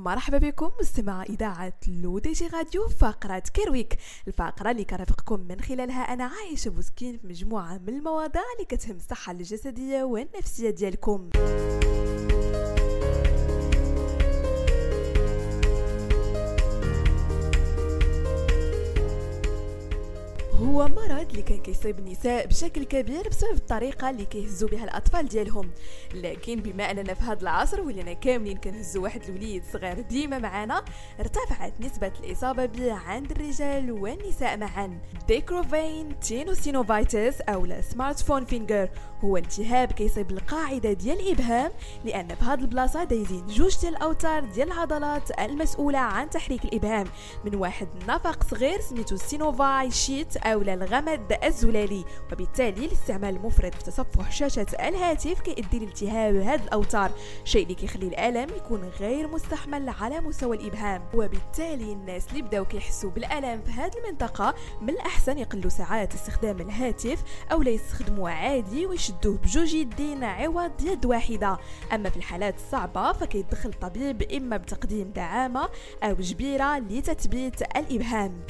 مرحبا بكم مستمع إذاعة لو دي جي راديو فقرة Care Week الفقرة اللي كرافقكم من خلالها أنا عايشة بوسكين في مجموعة من المواضيع اللي كتهم الصحة الجسدية والنفسية ديالكم. هو مرض اللي كان كيصيب النساء بشكل كبير بسبب الطريقة اللي كيهزوا بها الأطفال ديالهم. لكن بما أننا في هذا العصر ولينا كاملين كنهزوا واحد الوليد صغير ديما معنا ارتفعت نسبة الإصابة به عند الرجال والنساء معا. De Quervain tenosynovitis أو smartphone finger هو التهاب كيصيب القاعدة ديال الإبهام لأن في هذه البلاصة دايزين جوج ديال الأوتار ديال العضلات المسؤولة عن تحريك الإبهام. من واحد النفق صغير سميتو synovial sheath أو الغمد الزلالي وبالتالي الاستعمال المفرط في تصفح شاشة الهاتف كيؤدي لالتهاب هذه الأوتار. شيء اللي كيخلي الألم يكون غير مستحمل على مستوى الإبهام. وبالتالي الناس اللي بداو كيحسوا بالألم في هذه المنطقة من الأحسن يقلوا ساعات استخدام الهاتف أو لا يستخدموه عادي ويشدوه بجوج يدين عوض يد واحدة. أما في الحالات الصعبة فكيدخل الطبيب إما بتقديم دعامة أو جبيرة لتثبيت الإبهام.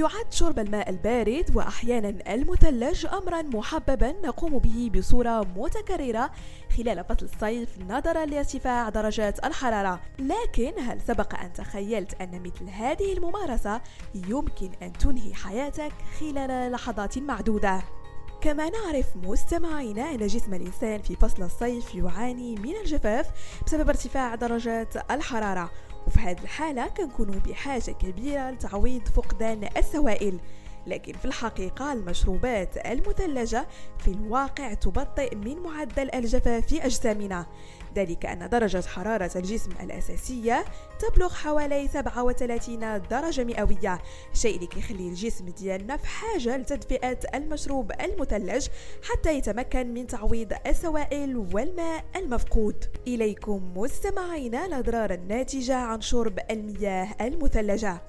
يعد شرب الماء البارد وأحيانا المثلج أمرا محببا نقوم به بصورة متكررة خلال فصل الصيف نظرا لارتفاع درجات الحرارة. لكن هل سبق أن تخيلت أن مثل هذه الممارسة يمكن أن تنهي حياتك خلال لحظات معدودة؟ كما نعرف مستمعينا أن جسم الإنسان في فصل الصيف يعاني من الجفاف بسبب ارتفاع درجات الحرارة. وفي هذه الحالة كنكونوا بحاجة كبيرة لتعويض فقدان السوائل. لكن في الحقيقة المشروبات المثلجة في الواقع تبطئ من معدل الجفاف في أجسامنا. ذلك أن درجة حرارة الجسم الأساسية تبلغ حوالي 37 درجة مئوية شيء اللي كيخلي الجسم ديالنا في حاجة لتدفئة المشروب المثلج حتى يتمكن من تعويض السوائل والماء المفقود. إليكم مستمعينا الأضرار الناتجة عن شرب المياه المثلجة.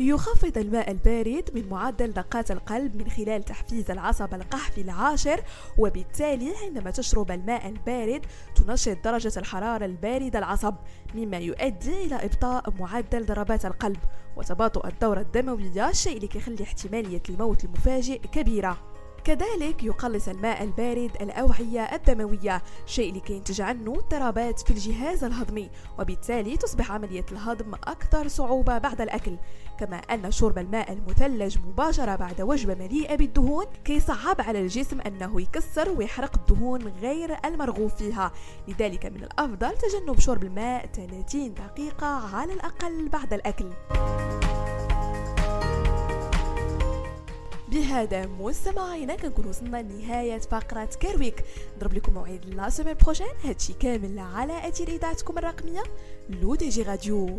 يخفض الماء البارد من معدل دقات القلب من خلال تحفيز العصب القحفي العاشر وبالتالي عندما تشرب الماء البارد تنشط درجة الحرارة الباردة العصب مما يؤدي إلى إبطاء معدل ضربات القلب وتباطؤ الدورة الدموية الشيء اللي كيخلي احتمالية الموت المفاجئ كبيرة. كذلك يقلص الماء البارد الأوعية الدموية شيء اللي كينتج عنه اضطرابات في الجهاز الهضمي وبالتالي تصبح عملية الهضم أكثر صعوبة بعد الأكل. كما أن شرب الماء المثلج مباشرة بعد وجبة مليئة بالدهون كيصعب على الجسم أنه يكسر ويحرق الدهون غير المرغوب فيها. لذلك من الأفضل تجنب شرب الماء 30 دقيقة على الأقل بعد الأكل. بهذا مستمعينا كنكون وصلنا لنهاية فقرة كارويك نضرب لكم موعد la semaine prochaine. هادشي كامل على أثير إذاعتكم الرقمية لو دي جي راديو.